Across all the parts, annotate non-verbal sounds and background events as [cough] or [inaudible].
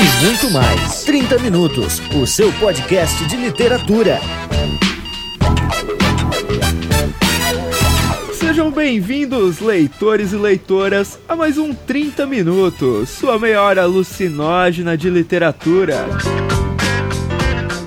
e muito mais. 30 Minutos, o seu podcast de literatura. Sejam bem-vindos, leitores e leitoras, a mais um 30 Minutos, sua meia hora alucinógena de literatura.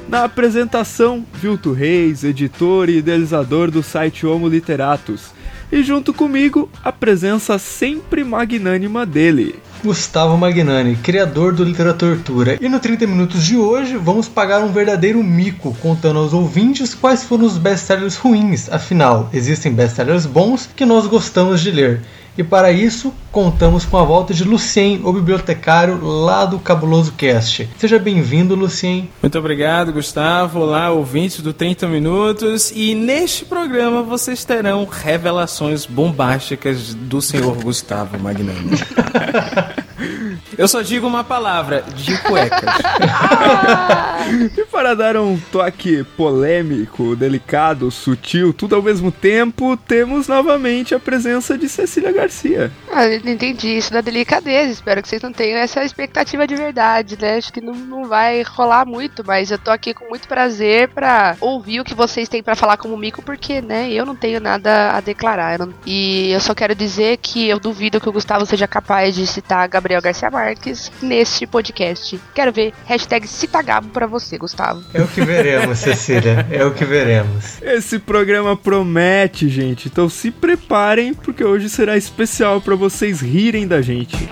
Na apresentação, Vilto Reis, editor e idealizador do site Homo Literatus. E junto comigo, a presença sempre magnânima dele. Gustavo Magnani, criador do Literatura. E no 30 Minutos de hoje, vamos pagar um verdadeiro mico, contando aos ouvintes quais foram os best-sellers ruins. Afinal, existem best-sellers bons que nós gostamos de ler. E para isso, contamos com a volta de Lucien, o bibliotecário lá do Cabuloso Cast. Seja bem-vindo, Lucien. Muito obrigado, Gustavo. Olá, ouvintes do 30 Minutos. E neste programa vocês terão revelações bombásticas do senhor Gustavo Magnani. [laughs] Eu só digo uma palavra, de cuecas. [laughs] e para dar um toque polêmico, delicado, sutil, tudo ao mesmo tempo, temos novamente a presença de Cecília Garcia. Ah, eu entendi isso da delicadeza. Espero que vocês não tenham essa expectativa de verdade, né? Acho que não, não vai rolar muito, mas eu tô aqui com muito prazer para ouvir o que vocês têm para falar como mico, porque, né, eu não tenho nada a declarar. Eu não... E eu só quero dizer que eu duvido que o Gustavo seja capaz de citar Gabriel Garcia Marques neste podcast. Quero ver hashtag Citagabo pra você, Gustavo. É o que veremos, [laughs] Cecília. É o que veremos. Esse programa promete, gente. Então se preparem, porque hoje será especial para vocês rirem da gente.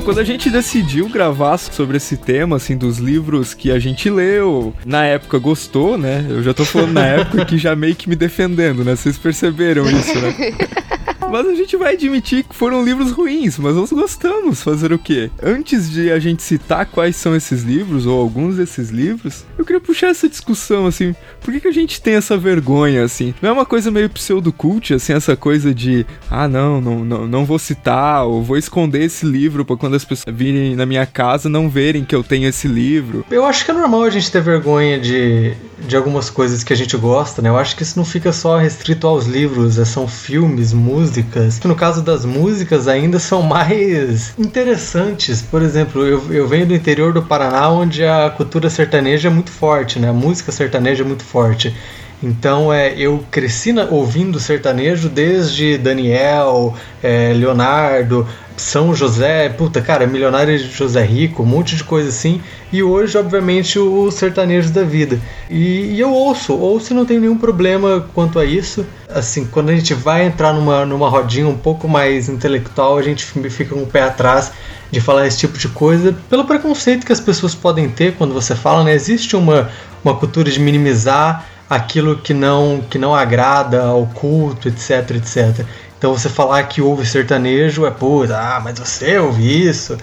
Não, quando a gente decidiu gravar sobre esse tema, assim, dos livros que a gente leu, na época gostou, né? Eu já tô falando na época que já meio que me defendendo, né? Vocês perceberam isso, né? [laughs] Mas a gente vai admitir que foram livros ruins, mas nós gostamos. Fazer o quê? Antes de a gente citar quais são esses livros, ou alguns desses livros, eu queria puxar essa discussão, assim. Por que, que a gente tem essa vergonha, assim? Não é uma coisa meio pseudo-cult, assim, essa coisa de, ah, não, não, não, não vou citar, ou vou esconder esse livro para quando as pessoas virem na minha casa não verem que eu tenho esse livro. Eu acho que é normal a gente ter vergonha de, de algumas coisas que a gente gosta, né? Eu acho que isso não fica só restrito aos livros, é, são filmes, músicas. No caso das músicas, ainda são mais interessantes. Por exemplo, eu, eu venho do interior do Paraná, onde a cultura sertaneja é muito forte, né? A música sertaneja é muito forte. Então é, eu cresci na, ouvindo sertanejo desde Daniel, é, Leonardo, São José, puta, cara, Milionário José Rico, um monte de coisa assim. E hoje, obviamente, os sertanejos da vida. E, e, eu ouço, ouço e não tenho nenhum problema quanto a isso. Assim, quando a gente vai entrar numa, numa rodinha um pouco mais intelectual, a gente fica com um o pé atrás de falar esse tipo de coisa pelo preconceito que as pessoas podem ter quando você fala, né? Existe uma, uma cultura de minimizar aquilo que não que não agrada ao culto, etc, etc. Então você falar que ouve sertanejo é puta, ah, mas você ouve isso,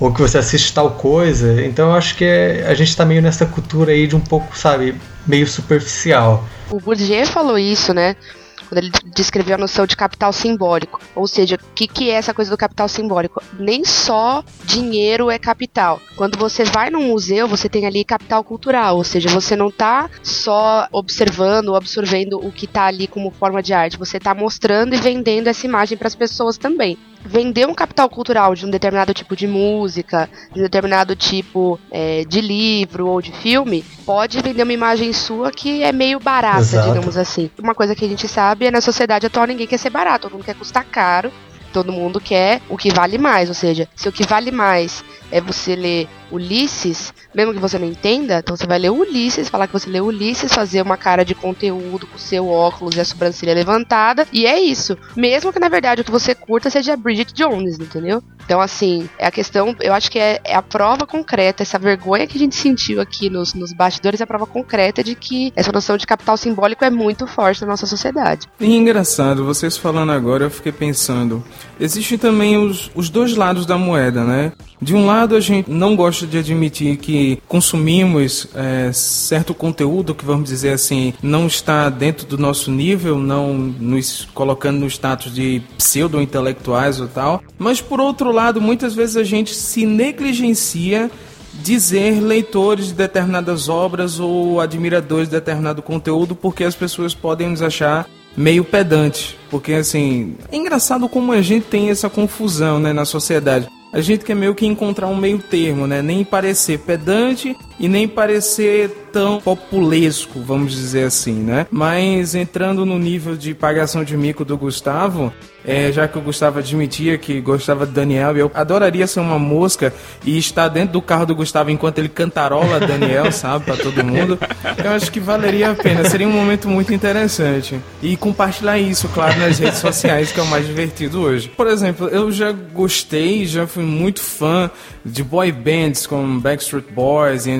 ou que você assiste tal coisa. Então eu acho que é, a gente está meio nessa cultura aí de um pouco, sabe, meio superficial. O Bourdieu falou isso, né? Quando ele descreveu a noção de capital simbólico. Ou seja, o que, que é essa coisa do capital simbólico? Nem só dinheiro é capital. Quando você vai num museu, você tem ali capital cultural, ou seja, você não está só observando ou absorvendo o que está ali como forma de arte, você está mostrando e vendendo essa imagem para as pessoas também vender um capital cultural de um determinado tipo de música, de um determinado tipo é, de livro ou de filme, pode vender uma imagem sua que é meio barata, Exato. digamos assim. Uma coisa que a gente sabe é na sociedade atual ninguém quer ser barato, todo mundo quer custar caro, todo mundo quer o que vale mais, ou seja, se o que vale mais é você ler Ulisses, mesmo que você não entenda, então você vai ler Ulisses, falar que você leu Ulisses, fazer uma cara de conteúdo com seu óculos e a sobrancelha levantada, e é isso. Mesmo que na verdade o que você curta seja Bridget Jones, entendeu? Então, assim, é a questão, eu acho que é, é a prova concreta, essa vergonha que a gente sentiu aqui nos, nos bastidores é a prova concreta de que essa noção de capital simbólico é muito forte na nossa sociedade. E engraçado, vocês falando agora, eu fiquei pensando, existem também os, os dois lados da moeda, né? De um lado, a gente não gosta de admitir que consumimos é, certo conteúdo que, vamos dizer assim, não está dentro do nosso nível, não nos colocando no status de pseudo-intelectuais ou tal. Mas, por outro lado, muitas vezes a gente se negligencia dizer leitores de determinadas obras ou admiradores de determinado conteúdo, porque as pessoas podem nos achar meio pedante, porque assim, é engraçado como a gente tem essa confusão, né, na sociedade. A gente quer meio que encontrar um meio termo, né? Nem parecer pedante e nem parecer tão populesco, vamos dizer assim, né? Mas entrando no nível de pagação de mico do Gustavo, é, já que o Gustavo admitia que gostava de Daniel, eu adoraria ser uma mosca e estar dentro do carro do Gustavo enquanto ele cantarola Daniel, [laughs] sabe, para todo mundo. Eu acho que valeria a pena, seria um momento muito interessante. E compartilhar isso, claro, nas redes sociais, que é o mais divertido hoje. Por exemplo, eu já gostei, já fui muito fã de boy bands como Backstreet Boys e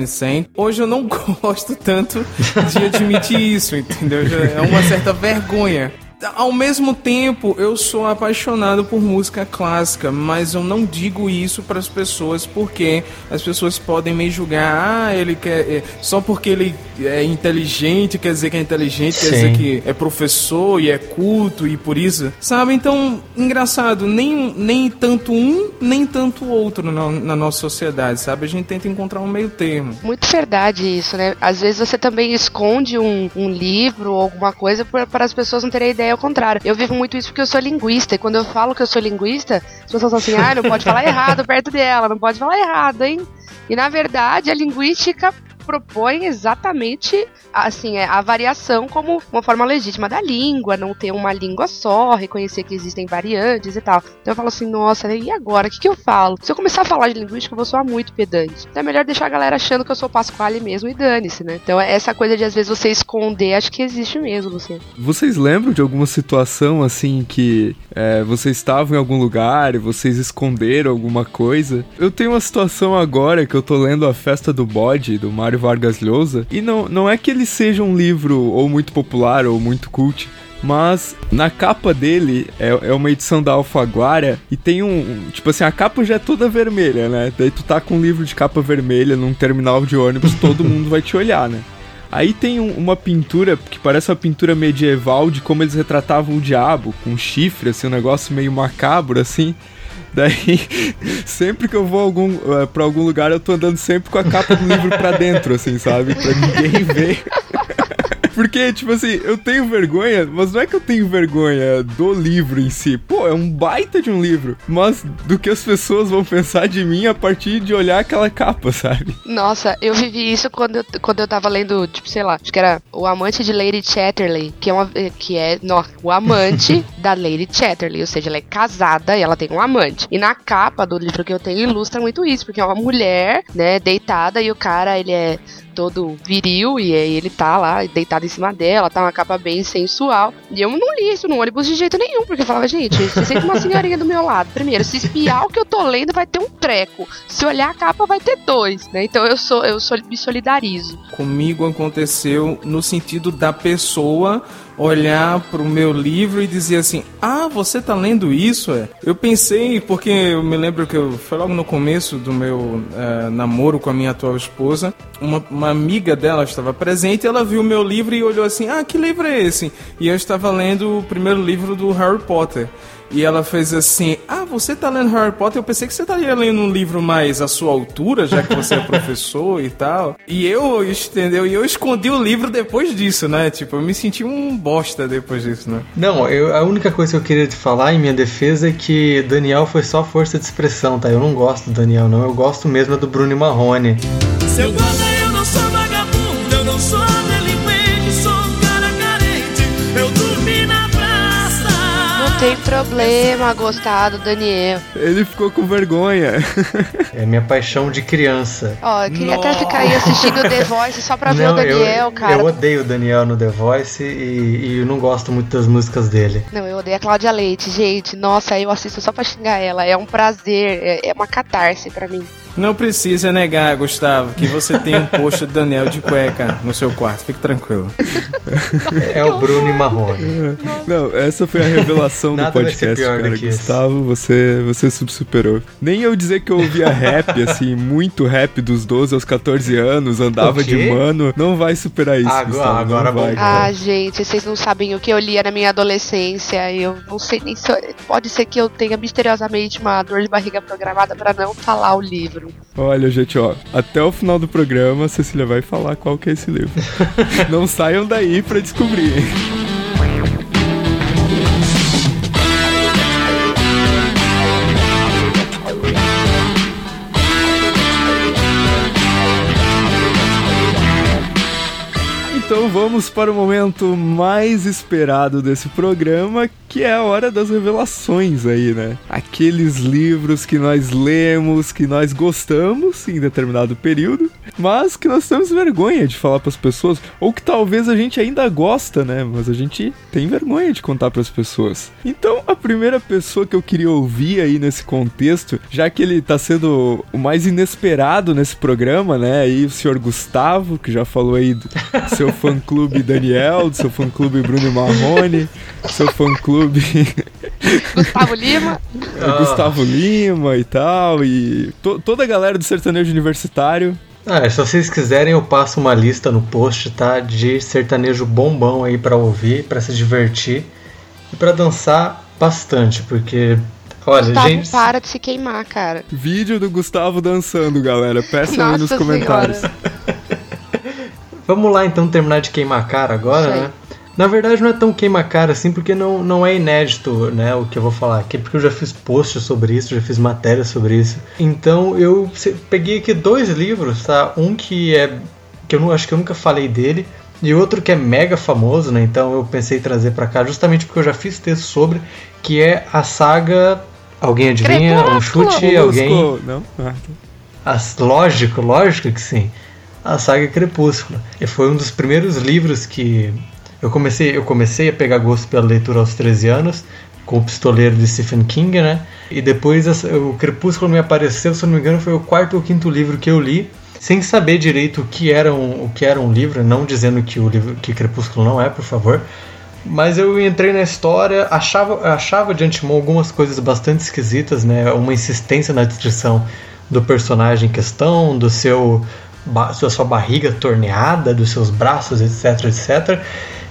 Hoje eu não [laughs] gosto tanto de admitir isso, entendeu? É uma certa vergonha ao mesmo tempo, eu sou apaixonado por música clássica, mas eu não digo isso para as pessoas porque as pessoas podem me julgar. Ah, ele quer. É, só porque ele é inteligente quer dizer que é inteligente, Sim. quer dizer que é professor e é culto e por isso. Sabe? Então, engraçado, nem, nem tanto um, nem tanto outro na, na nossa sociedade, sabe? A gente tenta encontrar um meio termo. Muito verdade isso, né? Às vezes você também esconde um, um livro ou alguma coisa para as pessoas não terem ideia ao contrário. Eu vivo muito isso porque eu sou linguista. E quando eu falo que eu sou linguista, as pessoas falam assim: ah, não pode falar errado perto dela, não pode falar errado, hein? E na verdade, a linguística propõe exatamente assim é, a variação como uma forma legítima da língua, não ter uma língua só, reconhecer que existem variantes e tal. Então eu falo assim, nossa, e agora? O que, que eu falo? Se eu começar a falar de linguística, eu vou soar muito pedante. Então é melhor deixar a galera achando que eu sou Pasquale mesmo e dane-se, né? Então essa coisa de às vezes você esconder, acho que existe mesmo, você. Vocês lembram de alguma situação assim que é, vocês estavam em algum lugar e vocês esconderam alguma coisa? Eu tenho uma situação agora que eu tô lendo A Festa do Bode, do Mário Vargas Llosa, e não, não é que ele seja um livro ou muito popular ou muito cult, mas na capa dele é, é uma edição da Alfaguara e tem um, Tipo assim, a capa já é toda vermelha, né? Daí tu tá com um livro de capa vermelha num terminal de ônibus, todo [laughs] mundo vai te olhar, né? Aí tem um, uma pintura que parece uma pintura medieval de como eles retratavam o diabo, com chifre, assim, um negócio meio macabro, assim. Daí, sempre que eu vou algum, uh, pra algum lugar, eu tô andando sempre com a capa do livro pra dentro, assim, sabe? Pra ninguém ver. Porque, tipo assim, eu tenho vergonha, mas não é que eu tenho vergonha do livro em si. Pô, é um baita de um livro. Mas do que as pessoas vão pensar de mim a partir de olhar aquela capa, sabe? Nossa, eu vivi isso quando eu, quando eu tava lendo, tipo, sei lá, acho que era O Amante de Lady Chatterley, que é uma. que é no, o amante [laughs] da Lady Chatterley. Ou seja, ela é casada e ela tem um amante. E na capa do livro que eu tenho ilustra muito isso, porque é uma mulher, né, deitada e o cara, ele é todo viril e aí ele tá lá deitado em cima dela, tá uma capa bem sensual. E eu não li isso no ônibus de jeito nenhum, porque eu falava, gente, você sente uma senhorinha do meu lado. Primeiro, se espiar o que eu tô lendo, vai ter um treco. Se olhar a capa, vai ter dois, né? Então eu sou, eu sou, me solidarizo. Comigo aconteceu no sentido da pessoa olhar para o meu livro e dizer assim: Ah, você tá lendo isso? É? Eu pensei, porque eu me lembro que eu, foi logo no começo do meu uh, namoro com a minha atual esposa, uma, uma amiga dela estava presente, ela viu o meu livro e olhou assim: Ah, que livro é esse? E eu estava lendo o primeiro livro do Harry Potter. E ela fez assim: Ah, você tá lendo Harry Potter? Eu pensei que você estaria lendo um livro mais à sua altura, já que você é [laughs] professor e tal. E eu, entendeu? E eu escondi o livro depois disso, né? Tipo, eu me senti um bosta depois disso, né? Não, eu, a única coisa que eu queria te falar em minha defesa é que Daniel foi só força de expressão, tá? Eu não gosto do Daniel, não. Eu gosto mesmo do Bruno Marrone. Seu eu tem problema gostar do Daniel. Ele ficou com vergonha. É minha paixão de criança. Ó, eu queria Nossa. até ficar aí assistindo The [laughs] Voice só pra ver o Daniel, eu, cara. Eu odeio o Daniel no The Voice e, e eu não gosto muito das músicas dele. Não, eu odeio a Cláudia Leite, gente. Nossa, eu assisto só pra xingar ela. É um prazer, é, é uma catarse pra mim. Não precisa negar, Gustavo, que você tem um post do Daniel de cueca no seu quarto. Fique tranquilo. É o Bruno e Marrone. Não, essa foi a revelação do podcast, cara. Gustavo, você, você superou. Nem eu dizer que eu ouvia rap, [laughs] assim, muito rap dos 12 aos 14 anos, andava de mano, não vai superar isso, agora, Gustavo. Agora vai. Ah, gente, vocês não sabem o que eu lia na minha adolescência. Eu não sei nem se. Pode ser que eu tenha misteriosamente uma dor de barriga programada para não falar o livro. Olha, gente, ó, até o final do programa a Cecília vai falar qual que é esse livro. [laughs] Não saiam daí pra descobrir, Então vamos para o momento mais esperado desse programa, que é a hora das revelações aí, né? Aqueles livros que nós lemos, que nós gostamos em determinado período, mas que nós temos vergonha de falar para as pessoas, ou que talvez a gente ainda gosta, né? Mas a gente tem vergonha de contar para as pessoas. Então, a primeira pessoa que eu queria ouvir aí nesse contexto, já que ele tá sendo o mais inesperado nesse programa, né? Aí o senhor Gustavo, que já falou aí do seu fã-clube Daniel, do seu fã-clube Bruno Marrone, seu fã-clube [laughs] Gustavo Lima. Gustavo Lima e tal, e to toda a galera do sertanejo universitário. Ah, se vocês quiserem, eu passo uma lista no post, tá? De sertanejo bombão aí para ouvir, para se divertir e para dançar bastante, porque Olha, Gustavo, gente. para de se queimar, cara. Vídeo do Gustavo dançando, galera. Peçam aí nos comentários. [laughs] Vamos lá então terminar de queimar a cara agora, Sei. né? Na verdade não é tão queima a cara assim, porque não, não é inédito, né, o que eu vou falar aqui, porque eu já fiz posts sobre isso, já fiz matéria sobre isso. Então eu peguei aqui dois livros, tá? Um que é que eu não acho que eu nunca falei dele, e outro que é mega famoso, né? Então eu pensei em trazer pra cá justamente porque eu já fiz texto sobre, que é a saga Alguém adivinha? Um chute, alguém Não? Ah, as- lógico, lógico que sim. A saga Crepúsculo. E foi um dos primeiros livros que eu comecei, eu comecei a pegar gosto pela leitura aos 13 anos, com o Pistoleiro de Stephen King, né? E depois o Crepúsculo me apareceu, se eu não me engano, foi o quarto ou quinto livro que eu li, sem saber direito o que era um, o que era um livro, não dizendo que o livro que Crepúsculo não é, por favor. Mas eu entrei na história, achava, achava de antemão algumas coisas bastante esquisitas, né? Uma insistência na descrição do personagem em questão, do seu da sua barriga torneada, dos seus braços, etc, etc.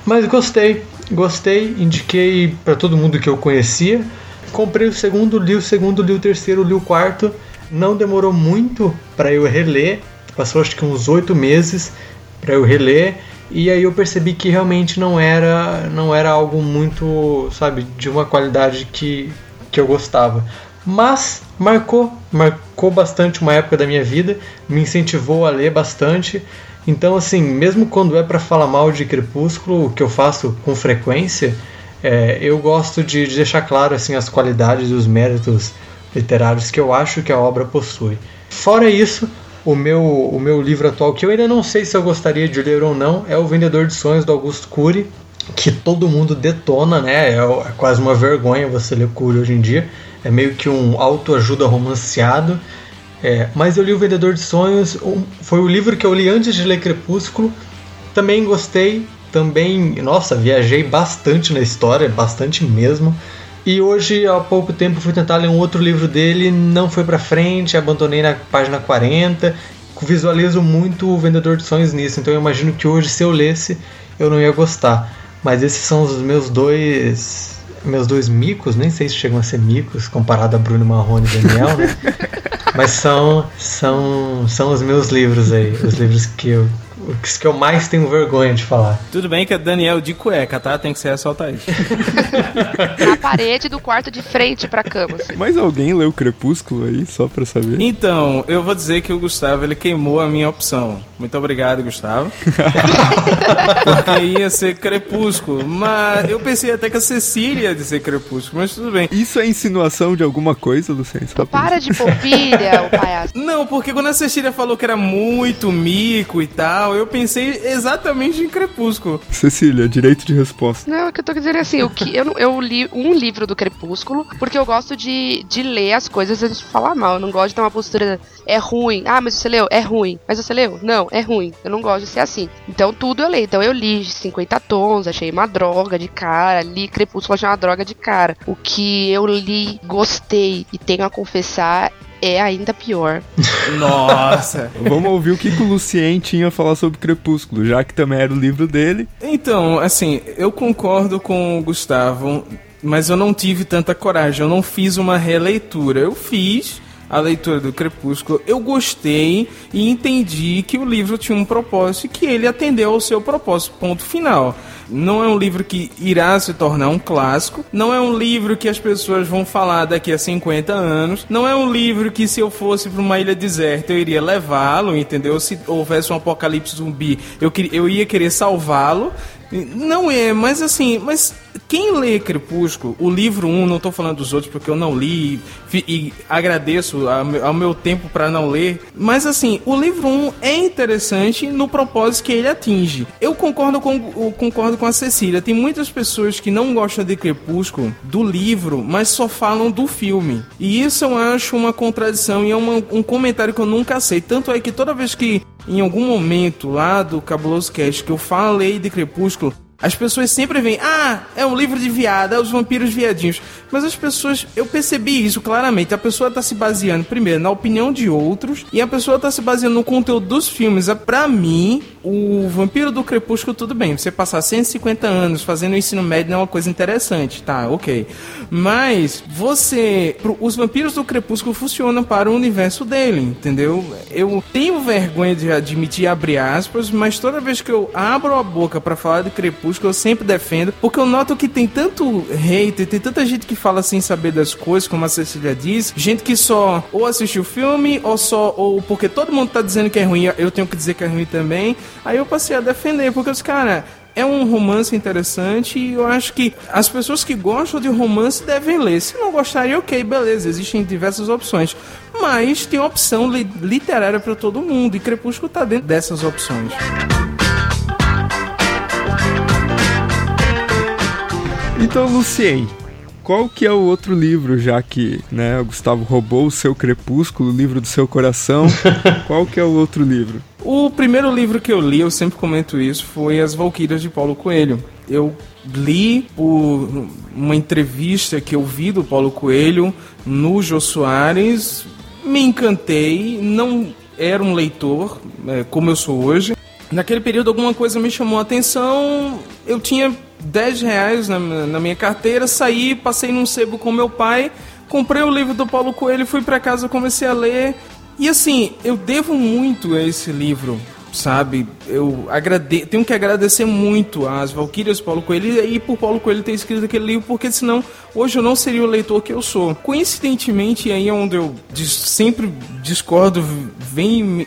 Mas gostei, gostei, indiquei para todo mundo que eu conhecia. Comprei o segundo, li o segundo, li o terceiro, li o quarto. Não demorou muito para eu reler, passou acho que uns oito meses para eu reler e aí eu percebi que realmente não era não era algo muito sabe de uma qualidade que, que eu gostava mas marcou marcou bastante uma época da minha vida me incentivou a ler bastante então assim mesmo quando é para falar mal de Crepúsculo o que eu faço com frequência é, eu gosto de de deixar claro assim as qualidades e os méritos literários que eu acho que a obra possui fora isso o meu, o meu livro atual, que eu ainda não sei se eu gostaria de ler ou não, é O Vendedor de Sonhos, do Augusto Cury, que todo mundo detona, né? É, é quase uma vergonha você ler Cury hoje em dia. É meio que um autoajuda romanceado. É, mas eu li O Vendedor de Sonhos, foi o livro que eu li antes de ler Crepúsculo. Também gostei, também, nossa, viajei bastante na história, bastante mesmo. E hoje, há pouco tempo, fui tentar ler um outro livro dele, não foi pra frente, abandonei na página 40. Visualizo muito o Vendedor de Sonhos nisso, então eu imagino que hoje, se eu lesse, eu não ia gostar. Mas esses são os meus dois. Meus dois micos, nem sei se chegam a ser micos comparado a Bruno Marrone e Daniel, né? [laughs] Mas são, são, são os meus livros aí, os livros que eu, os que eu mais tenho vergonha de falar. Tudo bem que é Daniel de cueca, tá? Tem que ser só Thaís. [laughs] Na parede do quarto de frente pra cama. assim. Mas alguém leu Crepúsculo aí, só pra saber? Então, eu vou dizer que o Gustavo ele queimou a minha opção. Muito obrigado, Gustavo. [laughs] Porque ia ser Crepúsculo. Mas eu pensei até que a Cecília ia dizer Crepúsculo, mas tudo bem. Isso é insinuação de alguma coisa, Luciano? Só Para de polvilha, o palhaço. Não, porque quando a Cecília falou que era muito mico e tal, eu pensei exatamente em Crepúsculo. Cecília, direito de resposta. Não, é que eu tô dizendo assim, o que eu, não- eu li um livro do Crepúsculo, porque eu gosto de, de ler as coisas antes de falar mal. Eu não gosto de ter uma postura. É ruim. Ah, mas você leu? É ruim. Mas você leu? Não, é ruim. Eu não gosto de ser assim. Então tudo eu leio. Então eu li 50 tons, achei uma droga de cara. Li Crepúsculo, achei uma droga de cara. O que eu li, gostei e tenho a confessar é ainda pior. [laughs] Nossa. Vamos ouvir o que, que o Lucien tinha a falar sobre Crepúsculo, já que também era o livro dele. Então, assim, eu concordo com o Gustavo, mas eu não tive tanta coragem. Eu não fiz uma releitura. Eu fiz a leitura do Crepúsculo, eu gostei e entendi que o livro tinha um propósito e que ele atendeu ao seu propósito, ponto final. Não é um livro que irá se tornar um clássico, não é um livro que as pessoas vão falar daqui a 50 anos, não é um livro que se eu fosse para uma ilha deserta eu iria levá-lo, entendeu? Se houvesse um apocalipse zumbi, eu, eu ia querer salvá-lo. Não é, mas assim, mas quem lê Crepúsculo, o livro 1, não estou falando dos outros porque eu não li e, e agradeço ao meu tempo para não ler, mas assim, o livro 1 é interessante no propósito que ele atinge. Eu concordo com, concordo com a Cecília, tem muitas pessoas que não gostam de Crepúsculo do livro, mas só falam do filme. E isso eu acho uma contradição e é uma, um comentário que eu nunca aceito. Tanto é que toda vez que em algum momento lá do Cabuloso Cast que eu falei de Crepúsculo, as pessoas sempre veem, ah, é um livro de viada, é os vampiros viadinhos. Mas as pessoas, eu percebi isso claramente. A pessoa está se baseando, primeiro, na opinião de outros, e a pessoa está se baseando no conteúdo dos filmes. É, pra mim, o Vampiro do Crepúsculo, tudo bem. Você passar 150 anos fazendo o ensino médio não é uma coisa interessante, tá, ok. Mas você. Os vampiros do Crepúsculo funcionam para o universo dele, entendeu? Eu tenho vergonha de admitir, abre aspas, mas toda vez que eu abro a boca para falar de Crepúsculo, que eu sempre defendo, porque eu noto que tem tanto hater, tem tanta gente que fala sem saber das coisas, como a Cecília diz, gente que só ou assistiu o filme, ou só, ou porque todo mundo tá dizendo que é ruim, eu tenho que dizer que é ruim também. Aí eu passei a defender, porque os caras, é um romance interessante e eu acho que as pessoas que gostam de romance devem ler. Se não gostarem, ok, beleza, existem diversas opções. Mas tem opção li literária para todo mundo e Crepúsculo tá dentro dessas opções. Então, Lucien, qual que é o outro livro, já que né, o Gustavo roubou o seu Crepúsculo, o livro do seu coração? [laughs] qual que é o outro livro? O primeiro livro que eu li, eu sempre comento isso, foi As Valquírias de Paulo Coelho. Eu li por uma entrevista que eu vi do Paulo Coelho no Jô Soares, me encantei, não era um leitor é, como eu sou hoje. Naquele período alguma coisa me chamou a atenção, eu tinha 10 reais na, na minha carteira, saí, passei num sebo com meu pai, comprei o livro do Paulo Coelho, fui para casa, comecei a ler. E assim, eu devo muito a esse livro sabe? Eu agrade... tenho que agradecer muito às Valquírias Paulo Coelho e por Paulo Coelho ter escrito aquele livro, porque senão hoje eu não seria o leitor que eu sou. Coincidentemente, aí é onde eu sempre discordo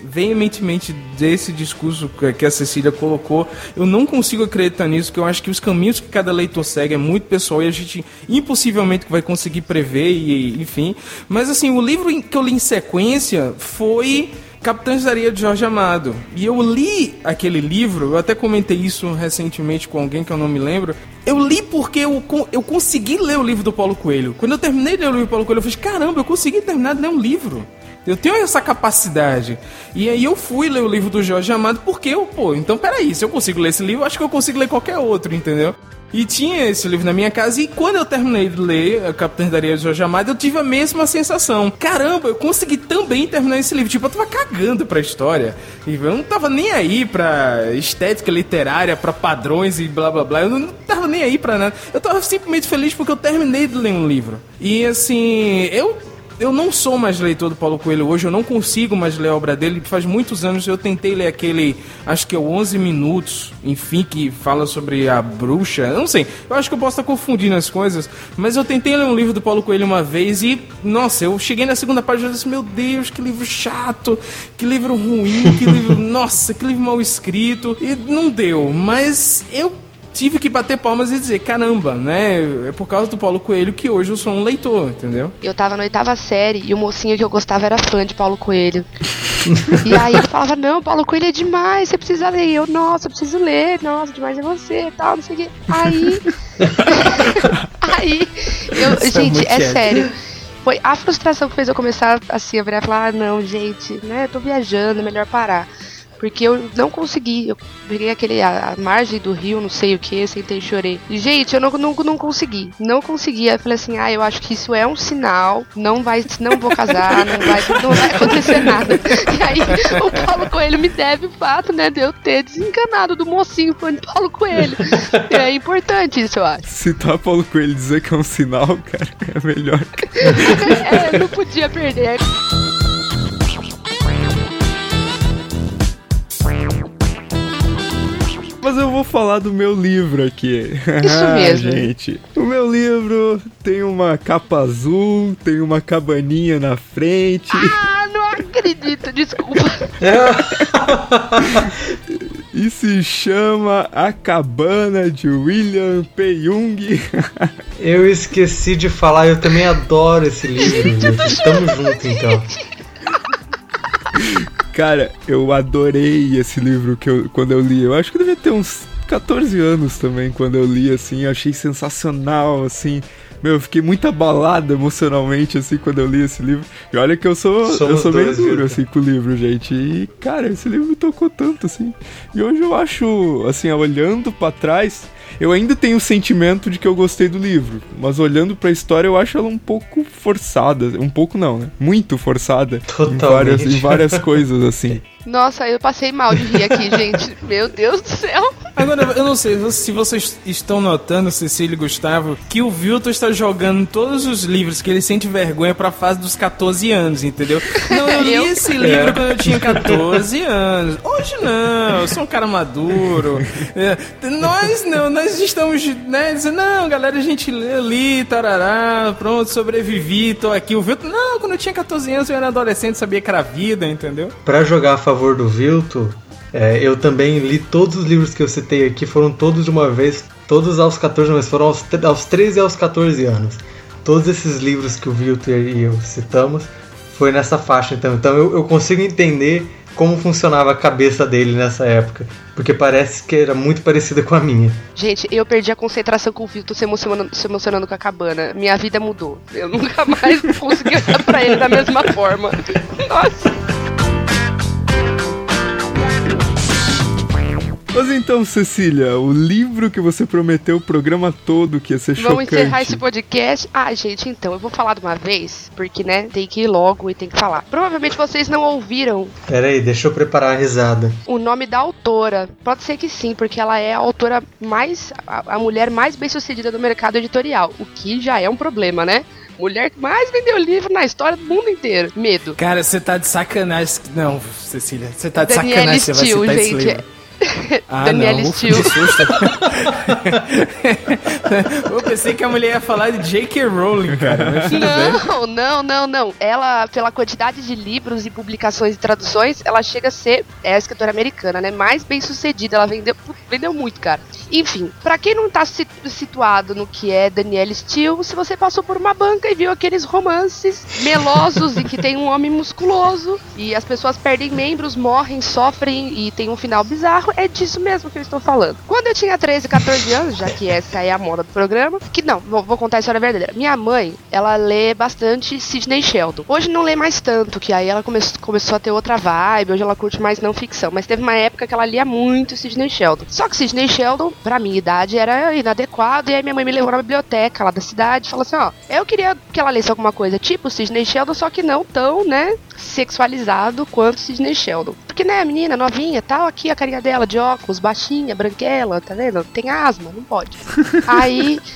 veementemente desse discurso que a Cecília colocou, eu não consigo acreditar nisso, que eu acho que os caminhos que cada leitor segue é muito pessoal e a gente impossivelmente vai conseguir prever, e enfim. Mas assim, o livro que eu li em sequência foi Capitães da Areia de Jorge Amado. E eu li aquele livro, eu até comentei isso recentemente com alguém que eu não me lembro. Eu li porque eu, eu consegui ler o livro do Paulo Coelho. Quando eu terminei de ler o livro do Paulo Coelho, eu falei, caramba, eu consegui terminar de ler um livro. Eu tenho essa capacidade. E aí eu fui ler o livro do Jorge Amado porque eu, pô, então peraí, se eu consigo ler esse livro, acho que eu consigo ler qualquer outro, entendeu? E tinha esse livro na minha casa. E quando eu terminei de ler a Capitã da Areia de Jorge Amado, eu tive a mesma sensação. Caramba, eu consegui também terminar esse livro. Tipo, eu tava cagando pra história. E eu não tava nem aí pra estética literária, pra padrões e blá blá blá. Eu não tava nem aí pra nada. Eu tava simplesmente feliz porque eu terminei de ler um livro. E assim, eu eu não sou mais leitor do Paulo Coelho hoje, eu não consigo mais ler a obra dele. Faz muitos anos eu tentei ler aquele, acho que é o 11 Minutos, enfim, que fala sobre a bruxa. Eu não sei, eu acho que eu posso estar confundindo as coisas, mas eu tentei ler um livro do Paulo Coelho uma vez e, nossa, eu cheguei na segunda página e disse: Meu Deus, que livro chato, que livro ruim, que livro, [laughs] nossa, que livro mal escrito. E não deu, mas eu tive que bater palmas e dizer, caramba, né? É por causa do Paulo Coelho que hoje eu sou um leitor, entendeu? Eu tava na oitava série e o mocinho que eu gostava era fã de Paulo Coelho. e aí ele falava, não, Paulo Coelho é demais, você precisa ler. E eu, nossa, eu preciso ler, nossa, demais é você tal, não sei o quê. Aí. [laughs] aí. Eu, é gente, é, é sério. Foi a frustração que fez eu começar assim, a virar e falar, ah, não, gente, né? Eu tô viajando, é melhor parar. Porque eu não consegui. Eu peguei aquele, a, a margem do rio, não sei o que, sentei e chorei. E, gente, eu não, não, não consegui. Não consegui. Aí eu falei assim, ah, eu acho que isso é um sinal. Não vai, não vou casar, não vai, não vai acontecer nada. E aí o Paulo Coelho me deve o fato, né, de eu ter desencanado do mocinho fã de Paulo Coelho. É importante isso, eu acho. Citar Paulo Coelho e dizer que é um sinal, cara, é melhor. [laughs] é, não podia perder. Mas eu vou falar do meu livro aqui. Isso [laughs] Ah, mesmo. gente. O meu livro tem uma capa azul, tem uma cabaninha na frente. Ah, não acredito, desculpa. [laughs] E se chama A Cabana de William P. Jung. [laughs] Eu esqueci de falar, eu também adoro esse livro. gente. Tamo junto então. Cara, eu adorei esse livro que eu, quando eu li. Eu acho que devia ter uns 14 anos também quando eu li, assim. Eu achei sensacional, assim. Meu, eu fiquei muito abalado emocionalmente, assim, quando eu li esse livro. E olha que eu sou, eu sou meio duro, assim, com o livro, gente. E, cara, esse livro me tocou tanto, assim. E hoje eu acho, assim, olhando pra trás, eu ainda tenho o sentimento de que eu gostei do livro. Mas olhando pra história, eu acho ela um pouco forçada. Um pouco não, né? Muito forçada. Em Totalmente. várias, em várias coisas, assim. [laughs] Nossa, eu passei mal de rir aqui, gente. [laughs] Meu Deus do céu. Agora, eu não sei se vocês estão notando, Cecília e Gustavo, que o Vilton está jogando todos os livros que ele sente vergonha pra fase dos 14 anos, entendeu? Não, eu li Eu? esse livro quando eu tinha 14 anos. Hoje não, eu sou um cara maduro. É, nós não, nós estamos, né, dizendo, não, galera, a gente li, tarará, pronto, sobrevivi, tô aqui. O Vilton, não, quando eu tinha 14 anos eu era adolescente, sabia que era vida, entendeu? Pra jogar a favor do Vilto, é, eu também li todos os livros que eu citei aqui, foram todos de uma vez, todos aos 14, mas foram aos, aos 13 e aos 14 anos. Todos esses livros que o Vilto e eu citamos foi nessa faixa, então. Então eu, eu consigo entender como funcionava a cabeça dele nessa época, porque parece que era muito parecida com a minha. Gente, eu perdi a concentração com o Vitor se emocionando, se emocionando com a cabana. Minha vida mudou. Eu nunca [laughs] mais consegui olhar pra ele da mesma forma. Nossa. Mas então, Cecília, o livro que você prometeu o programa todo que ia ser Vamos chocante. encerrar esse podcast. Ah, gente, então, eu vou falar de uma vez, porque, né, tem que ir logo e tem que falar. Provavelmente vocês não ouviram Pera aí, deixa eu preparar a risada. o nome da autora. Pode ser que sim, porque ela é a autora mais. a, a mulher mais bem sucedida do mercado editorial. O que já é um problema, né? Mulher que mais vendeu livro na história do mundo inteiro. Medo. Cara, você tá de sacanagem. Não, Cecília, você tá de sacanagem. Você vai Steele, citar esse gente. livro. [laughs] Ah, não. Ufa, Steele. [laughs] Eu pensei que a mulher ia falar de J.K. Rowling, cara. Não, não, não, não. Ela, pela quantidade de livros e publicações e traduções, ela chega a ser é a escritora americana, né? Mais bem sucedida. Ela vendeu, vendeu muito, cara. Enfim, pra quem não tá si- situado no que é Danielle Steele, se você passou por uma banca e viu aqueles romances melosos em que tem um homem musculoso e as pessoas perdem membros, morrem, sofrem e tem um final bizarro, é disso mesmo que eu estou falando. Quando eu tinha 13, 14 anos, já que essa é a moda do programa, que não, vou, vou contar a história verdadeira. Minha mãe, ela lê bastante Sidney Sheldon. Hoje não lê mais tanto, que aí ela come começou a ter outra vibe, hoje ela curte mais não ficção, mas teve uma época que ela lia muito Sidney Sheldon. Só que Sidney Sheldon, pra minha idade, era inadequado, e aí minha mãe me levou na biblioteca lá da cidade e falou assim, ó, eu queria que ela lesse alguma coisa tipo Sidney Sheldon, só que não tão, né, sexualizado quanto Sidney Sheldon. Porque, né, a menina novinha, tal, aqui a carinha dela de óculos, baixinha, branquela, tá vendo? Tem asma, não pode. Aí. [laughs]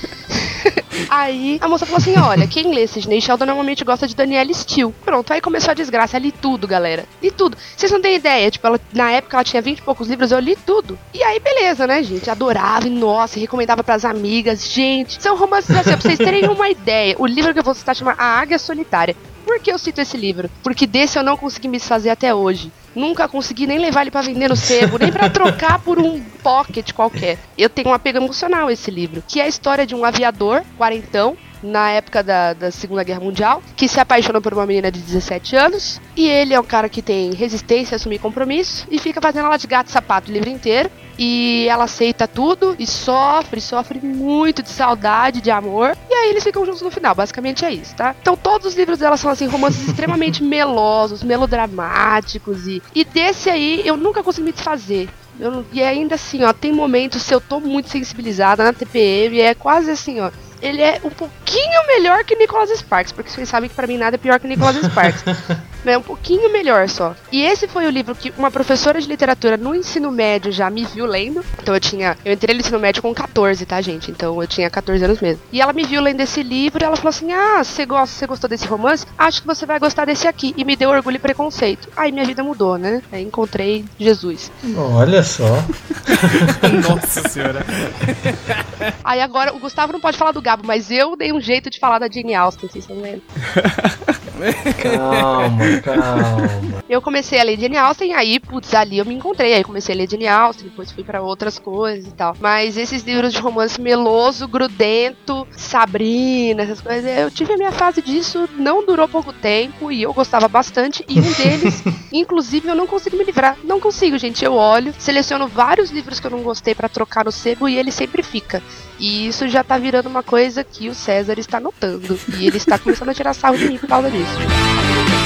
Aí a moça falou assim: olha, quem lê Sidney Sheldon normalmente gosta de Danielle Steele. Pronto, aí começou a desgraça. Eu li tudo, galera. Li tudo. Vocês não têm ideia, tipo, ela, na época ela tinha 20 e poucos livros, eu li tudo. E aí, beleza, né, gente? Adorava e nossa, recomendava pras amigas. Gente, são romances assim, pra vocês terem uma ideia. O livro que eu vou citar chama A Águia Solitária. Por que eu cito esse livro? Porque desse eu não consegui me desfazer até hoje. Nunca consegui nem levar ele pra vender no sebo, nem pra trocar por um pocket qualquer. Eu tenho um apego emocional a esse livro, que é a história de um aviador, quarentão, na época da, da Segunda Guerra Mundial, que se apaixona por uma menina de 17 anos, e ele é um cara que tem resistência a assumir compromisso, e fica fazendo ela de gato e sapato o livro inteiro, e ela aceita tudo e sofre, sofre muito de saudade, de amor. E aí eles ficam juntos no final, basicamente é isso, tá? Então todos os livros dela são assim, romances extremamente [laughs] melosos, melodramáticos e, e desse aí eu nunca consegui me desfazer. Eu, e ainda assim, ó, tem momentos se eu tô muito sensibilizada na TPM, é quase assim, ó ele é um pouquinho melhor que Nicholas Sparks, porque vocês sabem que para mim nada é pior que Nicholas [laughs] Sparks. É um pouquinho melhor só. E esse foi o livro que uma professora de literatura no ensino médio já me viu lendo. Então eu tinha. Eu entrei no ensino médio com 14, tá, gente? Então eu tinha 14 anos mesmo. E ela me viu lendo esse livro e ela falou assim: Ah, você gosta, você gostou desse romance? Acho que você vai gostar desse aqui. E me deu orgulho e preconceito. Aí minha vida mudou, né? Aí encontrei Jesus. Olha só. [laughs] Nossa senhora. Aí agora o Gustavo não pode falar do Gabo, mas eu dei um jeito de falar da Jane Austen, vocês estão vendo? calma, calma. Eu comecei a ler Jane Austen, aí, putz, ali eu me encontrei. Aí comecei a ler Jane Austen, depois fui para outras coisas e tal. Mas esses livros de romance meloso, grudento, Sabrina, essas coisas, eu tive a minha fase disso, não durou pouco tempo e eu gostava bastante. E um deles, [laughs] inclusive, eu não consigo me livrar. Não consigo, gente. Eu olho, seleciono vários livros que eu não gostei para trocar no sebo e ele sempre fica. E isso já tá virando uma coisa que o César está notando. E ele está começando a tirar sarro de mim por causa disso.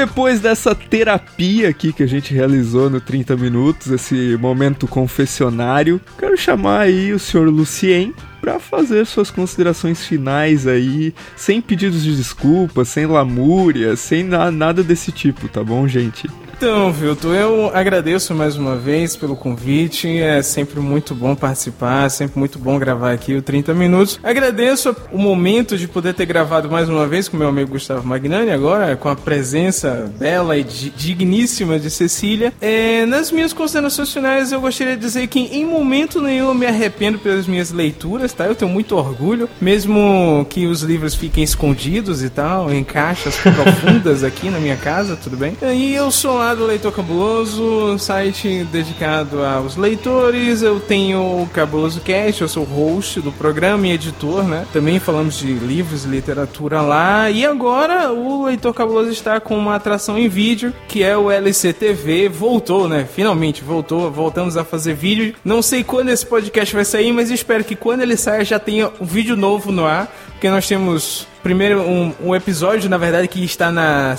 Depois dessa terapia aqui que a gente realizou no 30 Minutos, esse momento confessionário, quero chamar aí o senhor Lucien para fazer suas considerações finais aí, sem pedidos de desculpa, sem lamúria, sem na nada desse tipo, tá bom, gente? Então, Vilton, eu agradeço mais uma vez pelo convite. É sempre muito bom participar, sempre muito bom gravar aqui o 30 Minutos. Agradeço o momento de poder ter gravado mais uma vez com meu amigo Gustavo Magnani, agora com a presença bela e digníssima de Cecília. É, nas minhas considerações finais, eu gostaria de dizer que em momento nenhum eu me arrependo pelas minhas leituras, tá? Eu tenho muito orgulho, mesmo que os livros fiquem escondidos e tal, em caixas profundas aqui na minha casa, tudo bem? E eu sou lá do Leitor Cabuloso, site dedicado aos leitores. Eu tenho o Cabuloso Cast, eu sou host do programa e editor, né? Também falamos de livros literatura lá. E agora o Leitor Cabuloso está com uma atração em vídeo, que é o LCTV. Voltou, né? Finalmente voltou. Voltamos a fazer vídeo. Não sei quando esse podcast vai sair, mas espero que quando ele saia já tenha um vídeo novo no ar. Porque nós temos primeiro um, um, episódio, na verdade, que está na,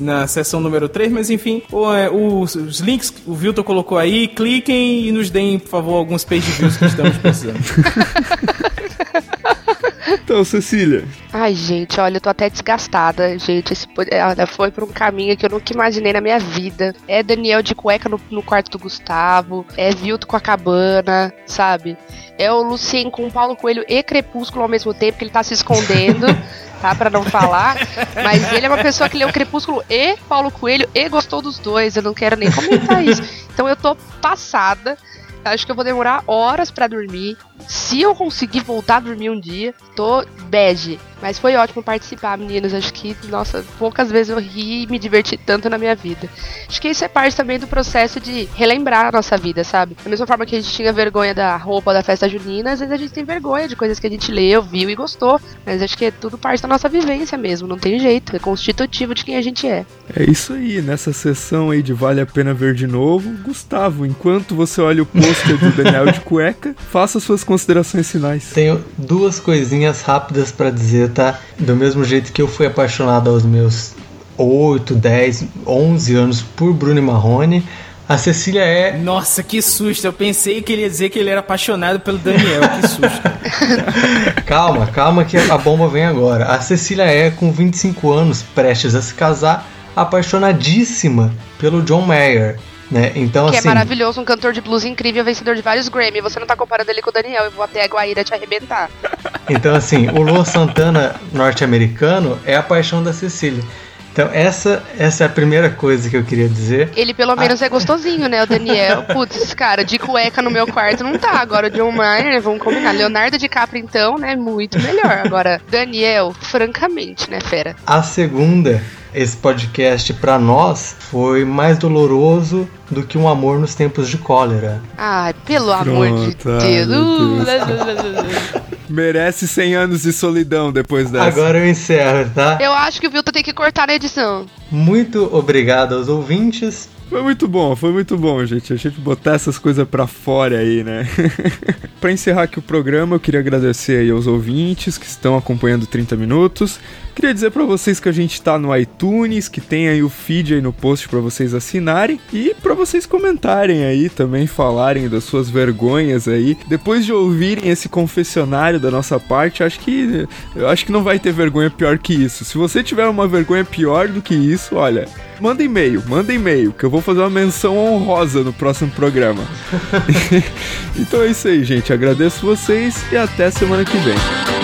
na sessão número 3, mas enfim, o, é, os, links o Vilton colocou aí, cliquem e nos deem, por favor, alguns page views que estamos precisando. [laughs] Então, Cecília. Ai, gente, olha, eu tô até desgastada. Gente, esse foi por um caminho que eu nunca imaginei na minha vida. É Daniel de cueca no, no quarto do Gustavo, é Vilto com a cabana, sabe? É o Lucien com o Paulo Coelho e Crepúsculo ao mesmo tempo, que ele tá se escondendo, [laughs] tá? Pra não falar. Mas ele é uma pessoa que leu Crepúsculo e Paulo Coelho e gostou dos dois. Eu não quero nem comentar isso. Então eu tô passada. Acho que eu vou demorar horas para dormir. Se eu conseguir voltar a dormir um dia, tô bege. Mas foi ótimo participar, meninos. Acho que, nossa, poucas vezes eu ri e me diverti tanto na minha vida. Acho que isso é parte também do processo de relembrar a nossa vida, sabe? Da mesma forma que a gente tinha vergonha da roupa da festa junina, às vezes a gente tem vergonha de coisas que a gente leu, viu e gostou. Mas acho que é tudo parte da nossa vivência mesmo, não tem jeito. É constitutivo de quem a gente é. É isso aí, nessa sessão aí de Vale a Pena Ver de Novo, Gustavo, enquanto você olha o pôster do Daniel de cueca, faça suas considerações finais. Tenho duas coisinhas rápidas para dizer, tá? Do mesmo jeito que eu fui apaixonado aos meus 8, 10, 11 anos por Bruno Marrone, a Cecília é. Nossa, que susto! Eu pensei que ele ia dizer que ele era apaixonado pelo Daniel, que susto. [laughs] calma, calma que a bomba vem agora. A Cecília é, com 25 anos, prestes a se casar, apaixonadíssima pelo John Mayer. Né? Então, que assim, é maravilhoso, um cantor de blues incrível, vencedor de vários Grammy. Você não tá comparando ele com o Daniel, eu vou até a Guaíra te arrebentar. [laughs] Então, assim, o Luan Santana norte-americano é a paixão da Cecília. Então, essa, essa é a primeira coisa que eu queria dizer. Ele pelo menos ah. é gostosinho, né? O Daniel. [laughs] Putz, cara, de cueca no meu quarto não tá. Agora o John Mayer, vamos combinar. Leonardo DiCaprio, então, né? Muito melhor. Agora, Daniel, francamente, né, fera? A segunda esse podcast para nós foi mais doloroso do que um amor nos tempos de cólera. Ai, pelo Pronto, amor de Deus. Deus. [laughs] Merece 100 anos de solidão depois dessa. Agora eu encerro, tá? Eu acho que o Vilton tem que cortar na edição. Muito obrigado aos ouvintes. Foi muito bom, foi muito bom, gente. A gente botar essas coisas pra fora aí, né? [laughs] pra encerrar aqui o programa, eu queria agradecer aí aos ouvintes que estão acompanhando 30 minutos. Queria dizer para vocês que a gente tá no iTunes, que tem aí o feed aí no post para vocês assinarem e para vocês comentarem aí também, falarem das suas vergonhas aí. Depois de ouvirem esse confessionário da nossa parte, acho que eu acho que não vai ter vergonha pior que isso. Se você tiver uma vergonha pior do que isso, olha, manda e-mail, manda e-mail, que eu vou fazer uma menção honrosa no próximo programa. [laughs] [laughs] então é isso aí, gente. Agradeço vocês e até semana que vem.